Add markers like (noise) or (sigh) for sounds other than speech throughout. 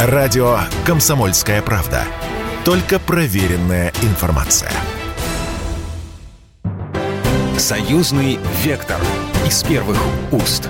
Радио «Комсомольская правда». Только проверенная информация. Союзный вектор из первых уст.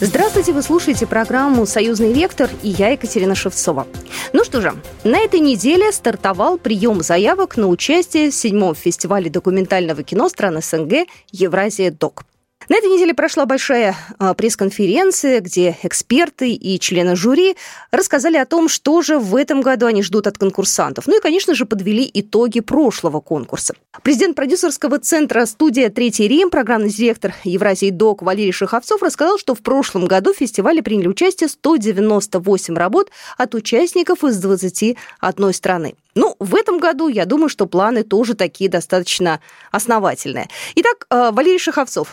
Здравствуйте, вы слушаете программу «Союзный вектор» и я, Екатерина Шевцова. Ну что же, на этой неделе стартовал прием заявок на участие в седьмом фестивале документального кино стран СНГ «Евразия ДОК». На этой неделе прошла большая а, пресс-конференция, где эксперты и члены жюри рассказали о том, что же в этом году они ждут от конкурсантов. Ну и, конечно же, подвели итоги прошлого конкурса. Президент продюсерского центра «Студия Третий Рим», программный директор Евразии ДОК Валерий Шиховцов рассказал, что в прошлом году в фестивале приняли участие 198 работ от участников из 21 страны. Ну, в этом году, я думаю, что планы тоже такие достаточно основательные. Итак, а, Валерий Шиховцов,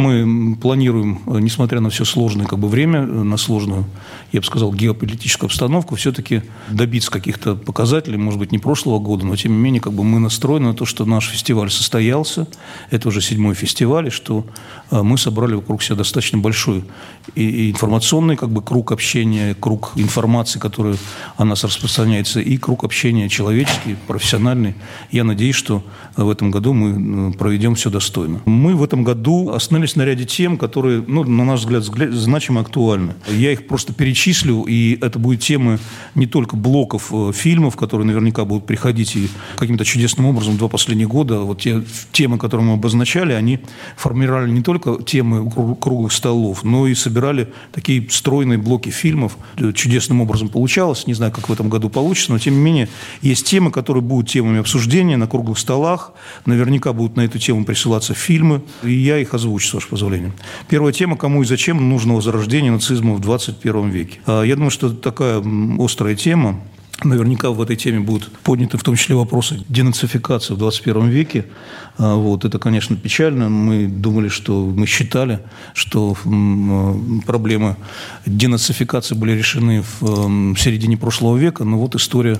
мы планируем, несмотря на все сложное как бы, время, на сложную, я бы сказал, геополитическую обстановку, все-таки добиться каких-то показателей, может быть, не прошлого года, но тем не менее как бы, мы настроены на то, что наш фестиваль состоялся, это уже седьмой фестиваль, и что э, мы собрали вокруг себя достаточно большой и информационный как бы, круг общения, круг информации, который о нас распространяется, и круг общения человеческий, профессиональный. Я надеюсь, что в этом году мы э, проведем все достойно. Мы в этом году остановились на ряде тем, которые, ну, на наш взгляд, значимо актуальны. Я их просто перечислю, и это будут темы не только блоков э, фильмов, которые наверняка будут приходить и каким-то чудесным образом два последних года, вот те темы, которые мы обозначали, они формировали не только темы круглых столов, но и собирали такие стройные блоки фильмов. Э, чудесным образом получалось, не знаю, как в этом году получится, но тем не менее есть темы, которые будут темами обсуждения на круглых столах, наверняка будут на эту тему присылаться фильмы, и я их озвучу с вашего позволения. Первая тема «Кому и зачем нужно возрождение нацизма в 21 веке?». А, я думаю, что это такая острая тема, Наверняка в этой теме будут подняты в том числе вопросы денацификации в 21 веке. А, вот, это, конечно, печально. Мы думали, что мы считали, что проблемы денацификации были решены в середине прошлого века, но вот история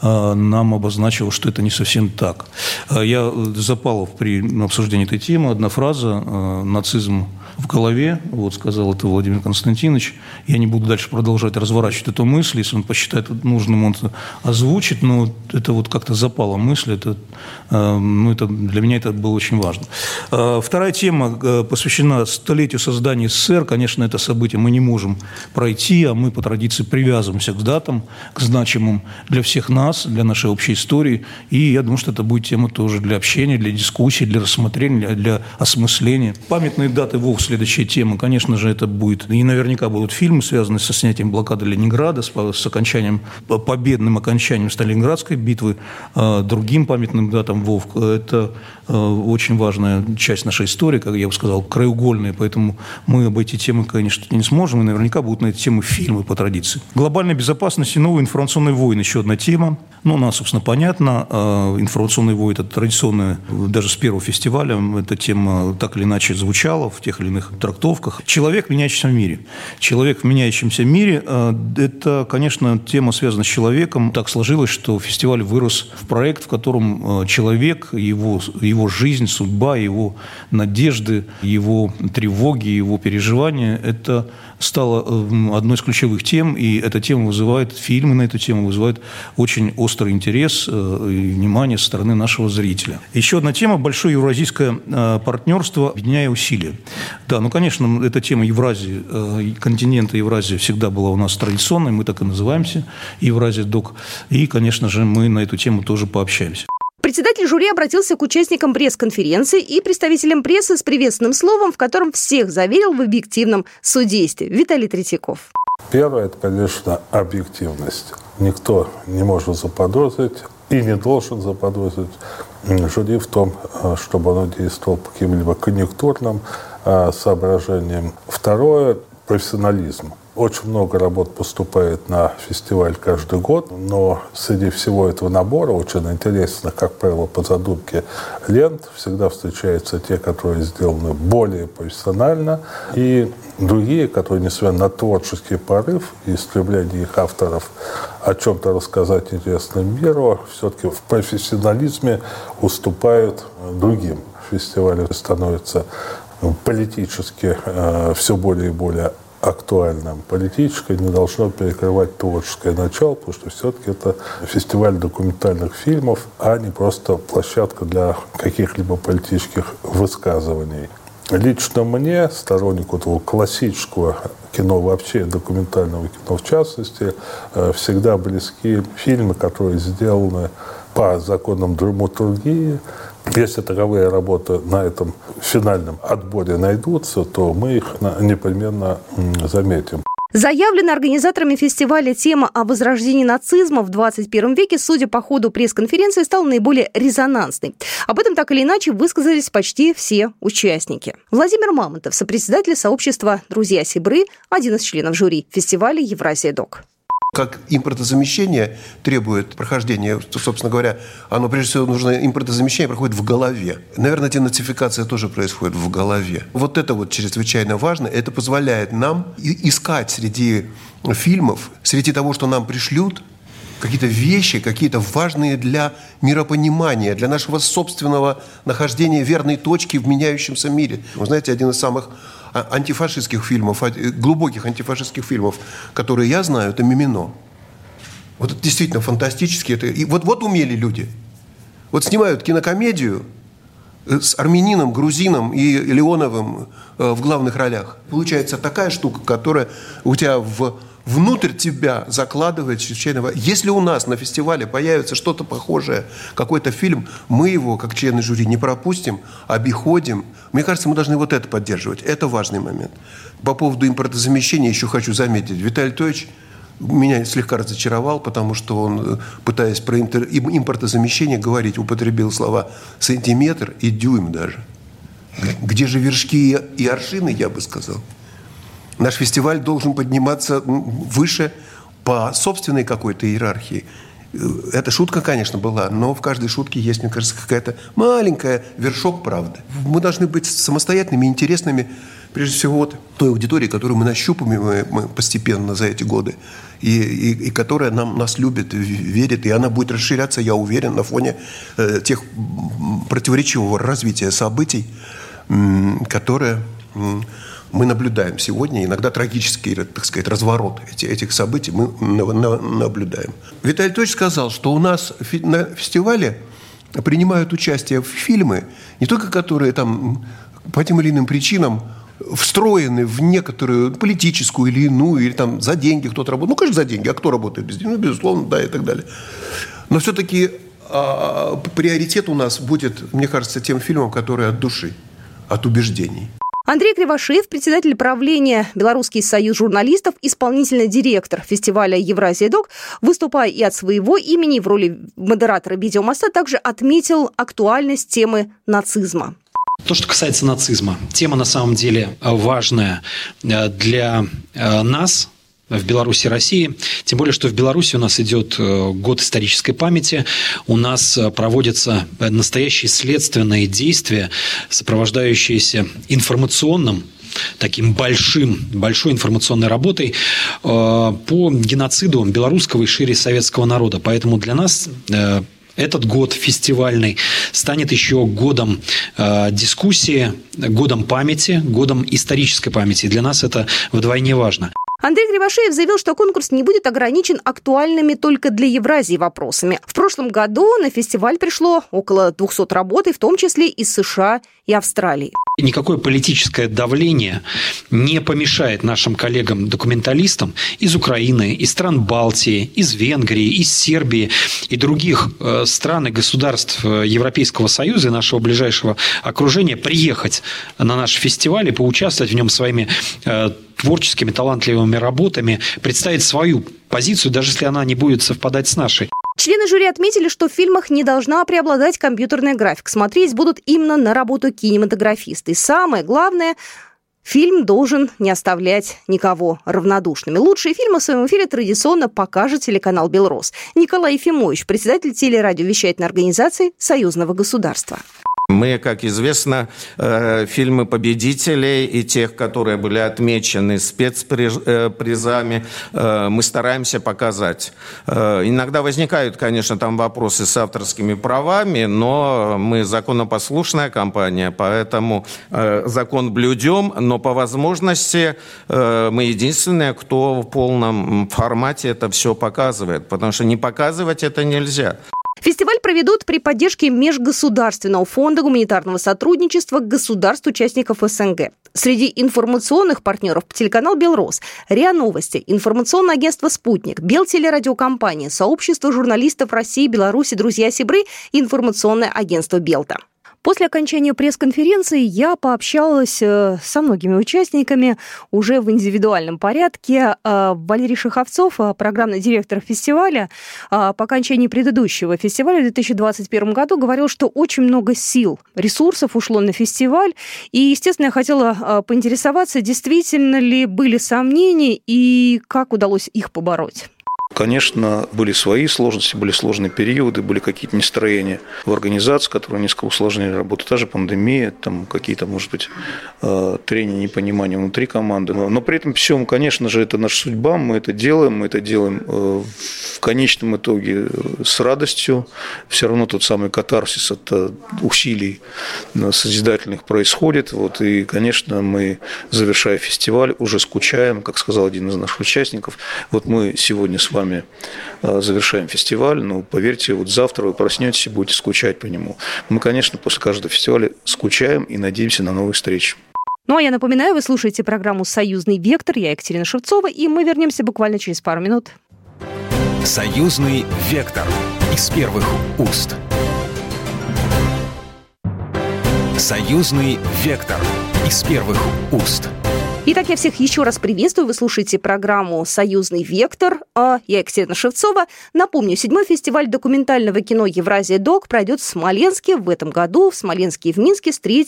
а, нам обозначила, что это не совсем так. А, я запал при обсуждении этой темы одна фраза «нацизм в голове», вот сказал это Владимир Константинович. Я не буду дальше продолжать разворачивать эту мысль, если он посчитает нужным, он озвучит, но это вот как-то запала мысль, это, ну, это для меня это было очень важно. А, вторая тема э, посвящена столетию создания СССР. Конечно, это событие мы не можем пройти, а мы по традиции привязываемся к датам, к значимым для всех нас, для нашей общей истории. И я думаю, что это будет тема тоже для общения, для дискуссии, для рассмотрения, для осмысления. Памятные даты ВОВ – следующая тема. Конечно же, это будет, и наверняка будут фильмы, связанные со снятием блокады Ленинграда, с, с окончанием, победным окончанием Сталинградской битвы, а, другим памятным датам ВОВ. Это Э, очень важная часть нашей истории, как я бы сказал, краеугольная, поэтому мы об эти темы, конечно, не сможем, и наверняка будут на эти темы фильмы по традиции. Глобальная безопасность и новые информационные войны – еще одна тема. Ну, она, собственно, понятна. Э, информационные войны – это традиционная, даже с первого фестиваля эта тема так или иначе звучала в тех или иных трактовках. Человек в меняющемся мире. Человек в меняющемся мире э, – это, конечно, тема, связана с человеком. Так сложилось, что фестиваль вырос в проект, в котором человек, его, его жизнь, судьба, его надежды, его тревоги, его переживания – это стало эм, одной из ключевых тем, и эта тема вызывает, фильмы на эту тему вызывают очень острый интерес э, и внимание со стороны нашего зрителя. Еще одна тема – большое евразийское э, партнерство, объединяя усилия. Да, ну, конечно, эта тема Евразии, э, континента Евразии всегда была у нас традиционной, мы так и называемся, Евразия Док, и, конечно же, мы на эту тему тоже пообщаемся. Председатель жюри обратился к участникам пресс-конференции и представителям прессы с приветственным словом, в котором всех заверил в объективном судействе. Виталий Третьяков. Первое – это, конечно, объективность. Никто не может заподозрить и не должен заподозрить жюри в том, э, чтобы оно действовало по каким-либо конъюнктурным соображениям. Второе – профессионализм. Очень много работ поступает на фестиваль каждый год, но среди всего этого набора очень интересно, как правило, по задумке лент всегда встречаются те, которые сделаны более профессионально, и другие, которые, несмотря на творческий порыв и стремление их авторов о чем-то рассказать интересному миру, все-таки в профессионализме уступают другим. Фестиваль становится политически э, все более и более актуальным. Политическое не должно перекрывать творческое начало, потому что все-таки это фестиваль документальных фильмов, а не просто площадка для каких-либо политических высказываний. Лично мне, стороннику этого классического кино вообще, документального кино в частности, э, всегда близки фильмы, которые сделаны по законам драматургии. Если таковые работы на этом финальном отборе найдутся, то мы их непременно заметим. Заявлена организаторами фестиваля тема о возрождении нацизма в 21 веке, судя по ходу пресс-конференции, стала наиболее резонансной. Об этом так или иначе высказались почти все участники. Владимир Мамонтов, сопредседатель сообщества «Друзья Сибры», один из членов жюри фестиваля «Евразия-док» как импортозамещение требует прохождения, собственно говоря, оно прежде всего нужно импортозамещение проходит в голове. Наверное, денацификация тоже происходит в голове. Вот это вот чрезвычайно важно. Это позволяет нам искать среди фильмов, среди того, что нам пришлют, какие-то вещи, какие-то важные для миропонимания, для нашего собственного нахождения верной точки в меняющемся мире. Вы знаете, один из самых антифашистских фильмов, а, глубоких антифашистских фильмов, которые я знаю, это «Мимино». Вот это действительно фантастически. Это, и вот, вот умели люди. Вот снимают кинокомедию э, с армянином, грузином и Леоновым э, в главных ролях. Получается такая штука, которая у тебя в внутрь тебя закладывает чрезвычайно Если у нас на фестивале появится что-то похожее, какой-то фильм, мы его, как члены жюри, не пропустим, обиходим. Мне кажется, мы должны вот это поддерживать. Это важный момент. По поводу импортозамещения еще хочу заметить. Виталий Тойч меня слегка разочаровал, потому что он, э, пытаясь про импортозамещение говорить, употребил слова сантиметр и дюйм даже. Где же вершки и аршины, я бы сказал. Наш фестиваль должен подниматься выше по собственной какой-то иерархии. Э, эта шутка, конечно, была, но в каждой шутке есть, мне кажется, какая-то маленькая вершок правды. Мы должны быть самостоятельными, интересными, прежде всего, вот той аудитории, которую мы нащупываем мы постепенно за эти годы, и, и, и которая нам, нас любит, верит, и она будет расширяться, я уверен, на фоне э, тех противоречивого развития событий, э, которые... Э, мы наблюдаем сегодня, иногда трагический, так сказать, разворот этих событий мы наблюдаем. Виталий Тович сказал, что у нас на фестивале принимают участие в фильмы, не только которые там по тем или иным причинам встроены в некоторую политическую или иную, или там за деньги кто-то работает. Ну, конечно, за деньги. А кто работает без денег? Ну, безусловно, да, и так далее. Но все-таки а, приоритет у нас будет, мне кажется, тем фильмом, который от души, от убеждений. Андрей Кривошеев, председатель правления Белорусский союз журналистов, исполнительный директор фестиваля «Евразия Док», выступая и от своего имени в роли модератора видеомоста, также отметил актуальность темы нацизма. То, что касается нацизма, тема на самом деле важная э, для э, нас, в Беларуси и России. Тем более, что в Беларуси у нас идет э, год исторической памяти. У нас э, проводятся настоящие следственные действия, сопровождающиеся информационным таким большим, большой информационной работой э, по геноциду белорусского и шире советского народа. Поэтому для нас этот год фестивальный станет еще годом э, дискуссии, годом памяти, годом исторической памяти. И для нас это вдвойне важно. Андрей Кривошеев заявил, что конкурс не будет ограничен актуальными только для Евразии вопросами. В прошлом году на фестиваль пришло около 200 работ, в том числе из США и Австралии. Никакое политическое давление не помешает нашим коллегам-документалистам из Украины, из стран Балтии, из Венгрии, из Сербии и других э, стран и государств э, Европейского Союза и нашего ближайшего окружения приехать на наш фестиваль и поучаствовать в нем своими э, творческими, талантливыми работами представить свою позицию, даже если она не будет совпадать с нашей. Члены жюри отметили, что в фильмах не должна преобладать компьютерная графика. Смотреть будут именно на работу кинематографиста. И самое главное, Фильм должен не оставлять никого равнодушными. Лучшие фильмы в своем эфире традиционно покажет телеканал «Белрос». Николай Ефимович, председатель телерадиовещательной организации Союзного государства. Мы, как известно, э, фильмы победителей и тех, которые были отмечены спецпризами, э, мы стараемся показать. Э, иногда возникают, конечно, там вопросы с авторскими правами, но мы законопослушная компания, поэтому закон блюдем, но по возможности мы единственные, кто в полном формате это все показывает, потому что не показывать это нельзя. Фестиваль проведут при поддержке Межгосударственного фонда гуманитарного сотрудничества государств-участников СНГ. Среди информационных партнеров телеканал «Белрос», РИА Новости, информационное агентство «Спутник», Белтелерадиокомпания, сообщество журналистов России, Беларуси, «Друзья Сибры» информационное агентство «Белта». После окончания пресс-конференции я пообщалась э, со многими участниками уже в индивидуальном порядке. Э, Валерий Шиховцов, э, программный директор фестиваля, по окончании предыдущего фестиваля в 2021 году говорил, что очень много сил, ресурсов ушло на фестиваль. И, естественно, я хотела поинтересоваться, действительно ли были сомнения и как удалось их побороть. Конечно, были свои сложности, были сложные периоды, были какие-то нестроения в организации, которые несколько усложнили работу. Та же пандемия, там какие-то, может быть, э, трения, непонимания внутри команды. Но при этом всем, конечно же, это наша судьба, мы это делаем, мы это делаем э, в конечном итоге э, с радостью. Все равно тот самый катарсис от усилий созидательных происходит. Вот, и, конечно, мы, завершая фестиваль, уже скучаем, как сказал один из наших участников. Вот мы сегодня с вами вами э, завершаем фестиваль, но поверьте, вот завтра вы проснетесь и будете скучать по нему. Мы, конечно, после каждого фестиваля скучаем и надеемся на новые встречи. Ну а я напоминаю, вы слушаете программу «Союзный вектор». Я Екатерина Шевцова, и мы вернемся буквально через пару минут. «Союзный вектор» из первых уст. «Союзный вектор» из первых уст. Итак, я всех еще раз приветствую. Вы слушаете программу «Союзный вектор». А я Екатерина Шевцова. Напомню, седьмой фестиваль документального кино «Евразия Док» пройдет в Смоленске в этом году, в Смоленске и в Минске с 3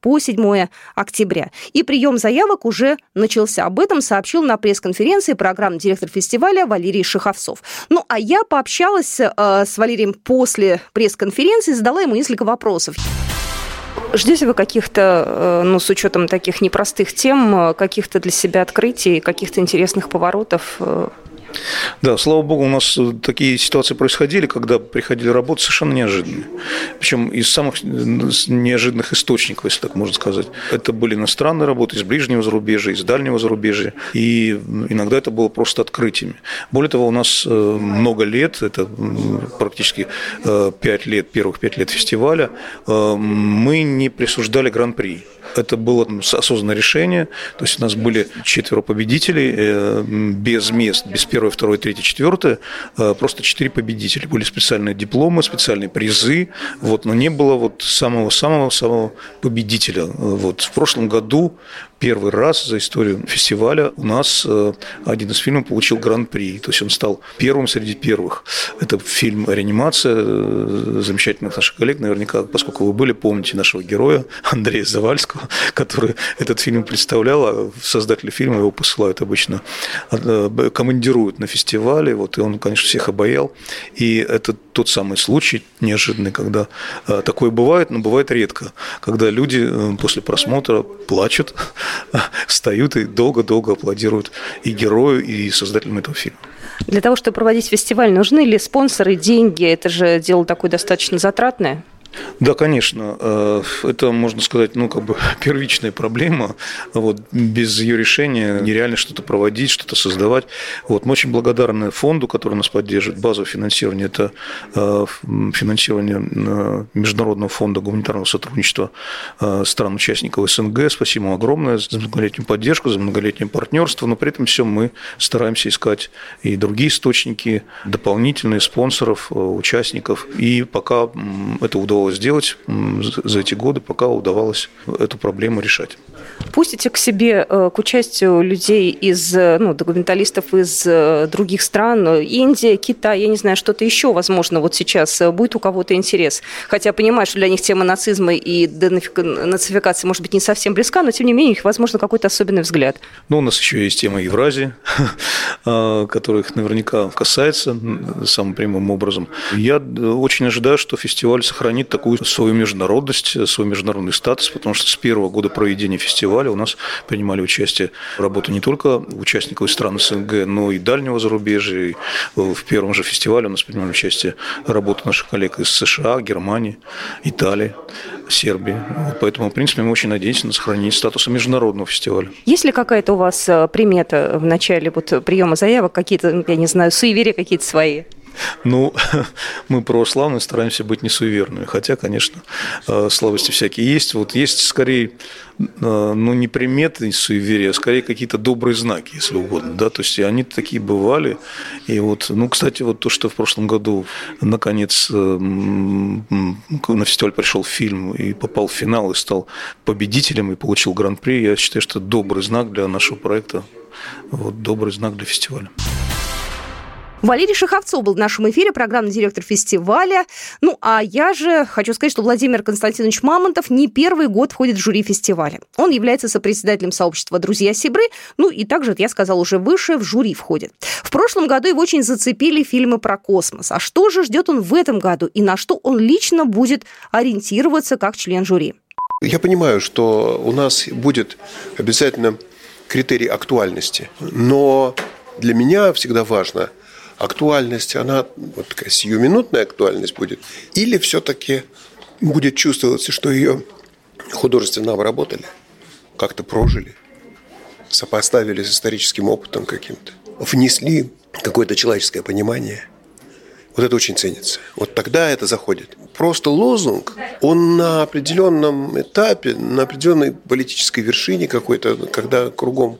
по 7 октября. И прием заявок уже начался. Об этом сообщил на пресс-конференции программный директор фестиваля Валерий Шиховцов. Ну, а я пообщалась э, с Валерием после пресс-конференции, задала ему несколько вопросов. Ждете вы каких-то, э, ну, с учетом таких непростых тем, э, каких-то для себя открытий, каких-то интересных поворотов э, да, слава богу, у нас э, такие ситуации происходили, когда приходили работы совершенно неожиданные. Причем из самых неожиданных источников, если так можно сказать. Это были иностранные работы из ближнего зарубежья, из дальнего зарубежья. И иногда это было просто открытиями. Более того, у нас э, много лет, это практически э, пять лет, первых пять лет фестиваля, мы не присуждали гран-при. Это было осознанное решение. То есть у нас были четверо победителей э, без мест, без первой, второй, третьей, четвертой. Э, просто четыре победителя. Были специальные дипломы, специальные призы. Вот, но не было вот самого-самого-самого победителя. Вот. В прошлом году первый раз за историю фестиваля у нас э, один из фильмов получил гран-при. То есть он стал первым среди первых. Это фильм «Реанимация» э, замечательных наших коллег. Наверняка, поскольку вы были, помните нашего героя Андрея Завальского, (laughs) который этот фильм представлял. А создатели фильма его посылают обычно, э, командируют на фестивале. Вот, и он, конечно, всех обаял. И это тот самый случай неожиданный, когда такое бывает, но бывает редко. Когда люди после просмотра плачут, (laughs) встают и долго-долго аплодируют и герою, и создателям этого фильма. Для того, чтобы проводить фестиваль, нужны ли спонсоры, деньги? Это же дело такое достаточно затратное. Да, конечно. Э, это, можно сказать, ну, как бы (laughs) первичная проблема. Вот, без ее решения нереально что-то проводить, что-то создавать. Вот, мы очень благодарны фонду, который нас поддерживает. Базовое финансирование – это э, финансирование э, Международного фонда гуманитарного сотрудничества стран-участников СНГ. Спасибо огромное за многолетнюю поддержку, за многолетнее партнерство. Но при этом все мы стараемся искать и другие источники, дополнительные спонсоров, участников. И пока это удалось удалось сделать за эти годы, пока удавалось эту проблему решать. Пустите к себе, э, к участию людей из, э, ну, документалистов из э, других стран, Индия, Китай, я не знаю, что-то еще, возможно, вот сейчас будет у кого-то интерес. Хотя понимаю, что для них тема нацизма и нацификации может быть не совсем близка, но тем не менее у них, возможно, какой-то особенный взгляд. Ну, у нас еще есть тема Евразии. (laughs) который их наверняка касается самым прямым образом. Я очень ожидаю, что фестиваль сохранит такую свою международность, свой международный статус, потому что с первого года проведения фестиваля у нас принимали участие в работе не только участников из стран СНГ, но и дальнего зарубежья. И в первом же фестивале у нас принимали участие работы наших коллег из США, Германии, Италии. Сербии. Вот поэтому, в принципе, мы очень надеемся на сохранение статуса международного фестиваля. Есть ли какая-то у вас э, примета в начале вот приема заявок, какие-то, я не знаю, суеверия какие-то свои? Ну, (laughs) мы православные стараемся быть не суеверными, хотя, конечно, э, слабости всякие есть. Вот есть скорее, э, ну, не приметы суеверия, а скорее какие-то добрые знаки, если угодно, да, то есть они такие бывали. И вот, ну, кстати, вот то, что в прошлом году, наконец, э, на фестиваль пришел фильм и попал в финал и стал победителем и получил гран-при, я считаю, что добрый знак для нашего проекта, вот, добрый знак для фестиваля. Валерий Шаховцов был в нашем эфире, программный директор фестиваля. Ну, а я же хочу сказать, что Владимир Константинович Мамонтов не первый год входит в жюри фестиваля. Он является сопредседателем сообщества «Друзья Сибры», ну и также, я сказал уже выше, в жюри входит. В прошлом году его очень зацепили фильмы про космос. А что же ждет он в этом году и на что он лично будет ориентироваться как член жюри? Я понимаю, что у нас будет обязательно критерий актуальности, но для меня всегда важно – актуальность, она вот такая сиюминутная актуальность будет, или все-таки будет чувствоваться, что ее художественно обработали, как-то прожили, сопоставили с историческим опытом каким-то, внесли какое-то человеческое понимание. Вот это очень ценится. Вот тогда это заходит. Просто лозунг, он на определенном этапе, на определенной политической вершине какой-то, когда кругом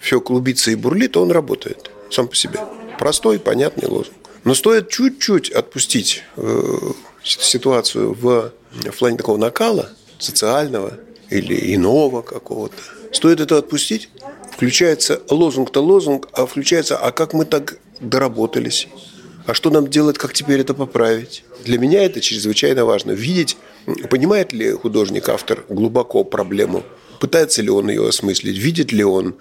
все клубится и бурлит, он работает сам по себе. Простой, понятный лозунг. Но стоит чуть-чуть отпустить э, ситуацию в, в плане такого накала социального или иного какого-то. Стоит это отпустить, включается лозунг-то лозунг, а включается, а как мы так доработались? А что нам делать, как теперь это поправить? Для меня это чрезвычайно важно. Видеть, понимает ли художник, автор глубоко проблему, пытается ли он ее осмыслить, видит ли он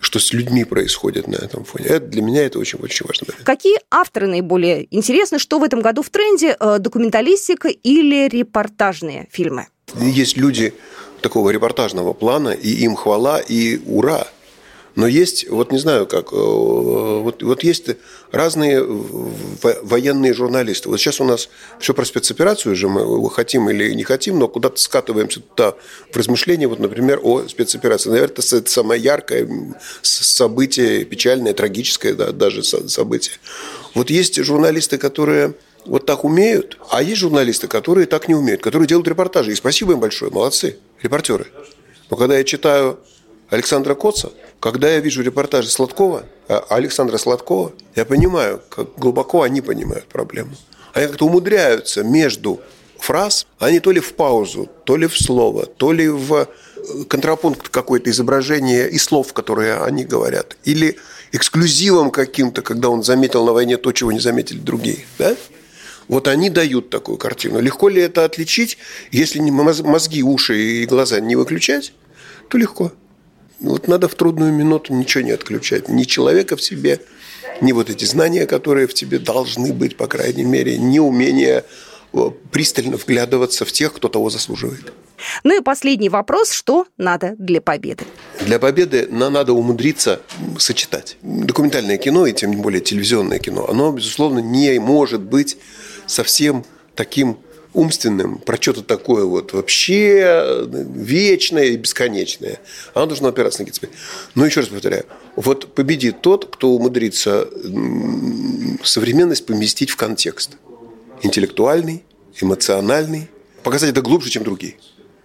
что с людьми происходит на этом фоне. Это, для меня это очень-очень важно. Какие авторы наиболее интересны? Что в этом году в тренде? Э, документалистика или репортажные фильмы? Есть люди такого репортажного плана, и им хвала, и ура – но есть, вот не знаю как, э, вот, вот есть разные военные журналисты. Вот сейчас у нас все про спецоперацию же мы хотим или не хотим, но куда-то скатываемся туда в размышления, вот, например, о спецоперации. Наверное, это самое яркое событие, печальное, трагическое да, даже событие. Вот есть журналисты, которые вот так умеют, а есть журналисты, которые так не умеют, которые делают репортажи. И спасибо им большое, молодцы, репортеры. Но когда я читаю Александра Коца, когда я вижу репортажи Сладкова, а, Александра Сладкова, я понимаю, как глубоко они понимают проблему. Они как-то умудряются между фраз, они то ли в паузу, то ли в слово, то ли в э, контрапункт какое-то изображение и слов, которые они говорят, или эксклюзивом каким-то, когда он заметил на войне то, чего не заметили другие. Да? Вот они дают такую картину. Легко ли это отличить, если мозги, уши и глаза не выключать, то легко. Вот надо в трудную минуту ничего не отключать. Ни человека в себе, ни вот эти знания, которые в тебе должны быть, по крайней мере, ни умение э, пристально вглядываться в тех, кто того заслуживает. Ну и последний вопрос. Что надо для победы? Для победы нам надо умудриться сочетать. Документальное кино, и тем более телевизионное кино, оно, безусловно, не может быть совсем таким умственным, про что-то такое вот вообще вечное и бесконечное. Оно должно опираться на какие-то Но еще раз повторяю, вот победит тот, кто умудрится современность поместить в контекст. Интеллектуальный, эмоциональный, показать это глубже, чем другие.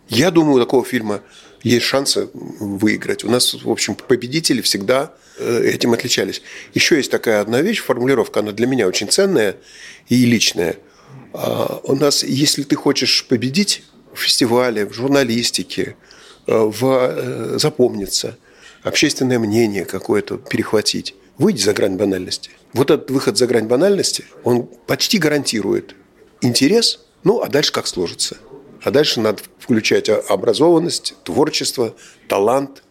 Я думаю, у такого фильма есть шансы выиграть. У нас, в общем, победители всегда э, этим отличались. Еще есть такая одна вещь, формулировка, она для меня очень ценная и личная – у нас, если ты хочешь победить в фестивале, в журналистике, э, в э, запомниться, общественное мнение какое-то перехватить, выйди за грань банальности. Вот этот выход за грань банальности, он почти гарантирует интерес, ну, а дальше как сложится. А дальше надо включать образованность, творчество, талант,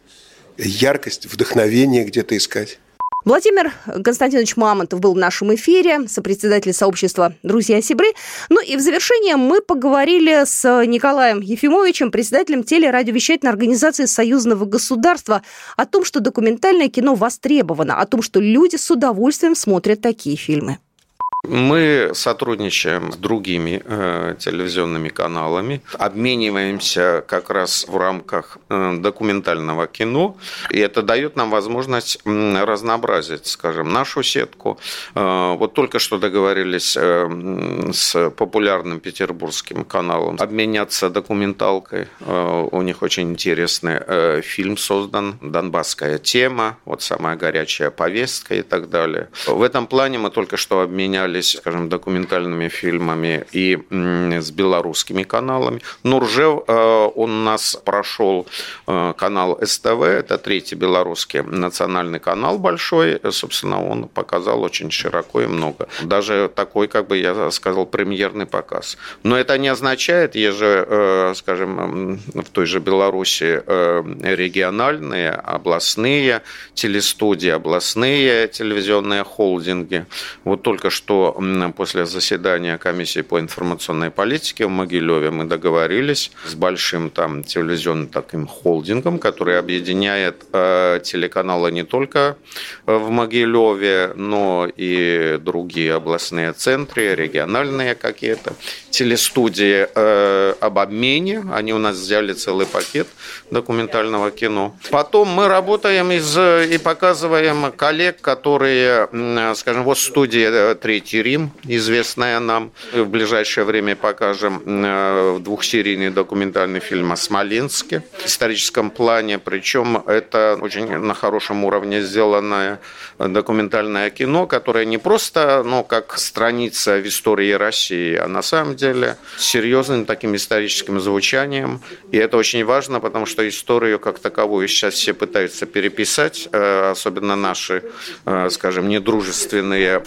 яркость, вдохновение где-то искать. Владимир Константинович Мамонтов был в нашем эфире, сопредседатель сообщества «Друзья Сибры». Ну и в завершение мы поговорили с Николаем Ефимовичем, председателем телерадиовещательной организации Союзного государства, о том, что документальное кино востребовано, о том, что люди с удовольствием смотрят такие фильмы. Мы сотрудничаем с другими э, телевизионными каналами, обмениваемся как раз в рамках э, документального кино, и это дает нам возможность э, разнообразить, скажем, нашу сетку. Э, вот только что договорились э, с популярным петербургским каналом обменяться документалкой. Э, у них очень интересный э, фильм создан, «Донбасская тема», вот самая горячая повестка и так далее. В этом плане мы только что обменяли занимались, скажем, документальными фильмами и с белорусскими каналами. Нуржев, э, он у нас прошел э, канал СТВ, это третий белорусский национальный канал большой, собственно, он показал очень широко и много. Даже такой, как бы я сказал, премьерный показ. Но это не означает, э, скажем, в той же Беларуси региональные, областные телестудии, областные телевизионные холдинги. Вот только что после заседания комиссии по информационной политике в Могилеве мы договорились с большим там телевизионным таким холдингом, который объединяет э, телеканалы не только в Могилеве, но и другие областные центры, региональные какие-то телестудии э, об обмене. Они у нас взяли целый пакет документального кино. Потом мы работаем из, и показываем коллег, которые, скажем, вот студия э, «Третий Рим, известная нам. В ближайшее время покажем э, двухсерийный документальный фильм о Смоленске в историческом плане. Причем это очень на хорошем уровне сделанное документальное кино, которое не просто ну, как страница в истории России, а на самом деле с серьезным таким историческим звучанием. И это очень важно, потому что историю как таковую сейчас все пытаются переписать, э, особенно наши, э, скажем, недружественные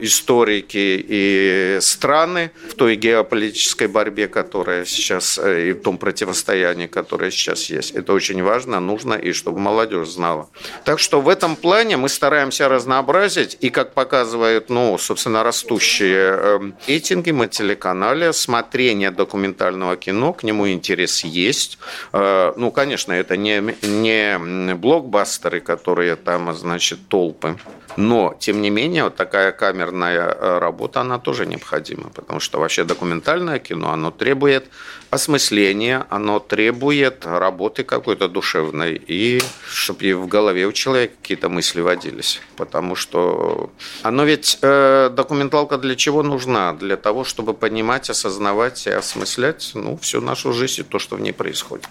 истории историки и страны в той геополитической борьбе, которая сейчас, э, и в том противостоянии, которое сейчас есть. Это очень важно, нужно, и чтобы молодежь знала. Так что в этом плане мы стараемся разнообразить, и, как показывают, ну, собственно, растущие эм, рейтинги на телеканале, смотрение документального кино, к нему интерес есть. Э, ну, конечно, это не, не блокбастеры, которые там, значит, толпы но, тем не менее, вот такая камерная э, работа, она тоже необходима, потому что вообще документальное кино, оно требует осмысления, оно требует работы какой-то душевной, и чтобы в голове у человека какие-то мысли водились. Потому что оно ведь, э, документалка для чего нужна? Для того, чтобы понимать, осознавать и осмыслять ну, всю нашу жизнь и то, что в ней происходит.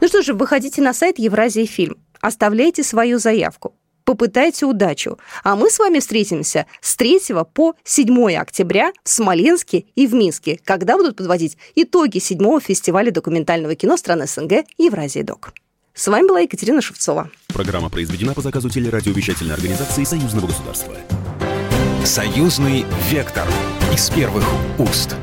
Ну что же, выходите на сайт Евразии фильм, оставляйте свою заявку попытайте удачу. А мы с вами встретимся с 3 по 7 октября в Смоленске и в Минске, когда будут подводить итоги 7 фестиваля документального кино стран СНГ Евразия Док. С вами была Екатерина Шевцова. Программа произведена по заказу телерадиовещательной организации Союзного государства. Союзный вектор из первых уст.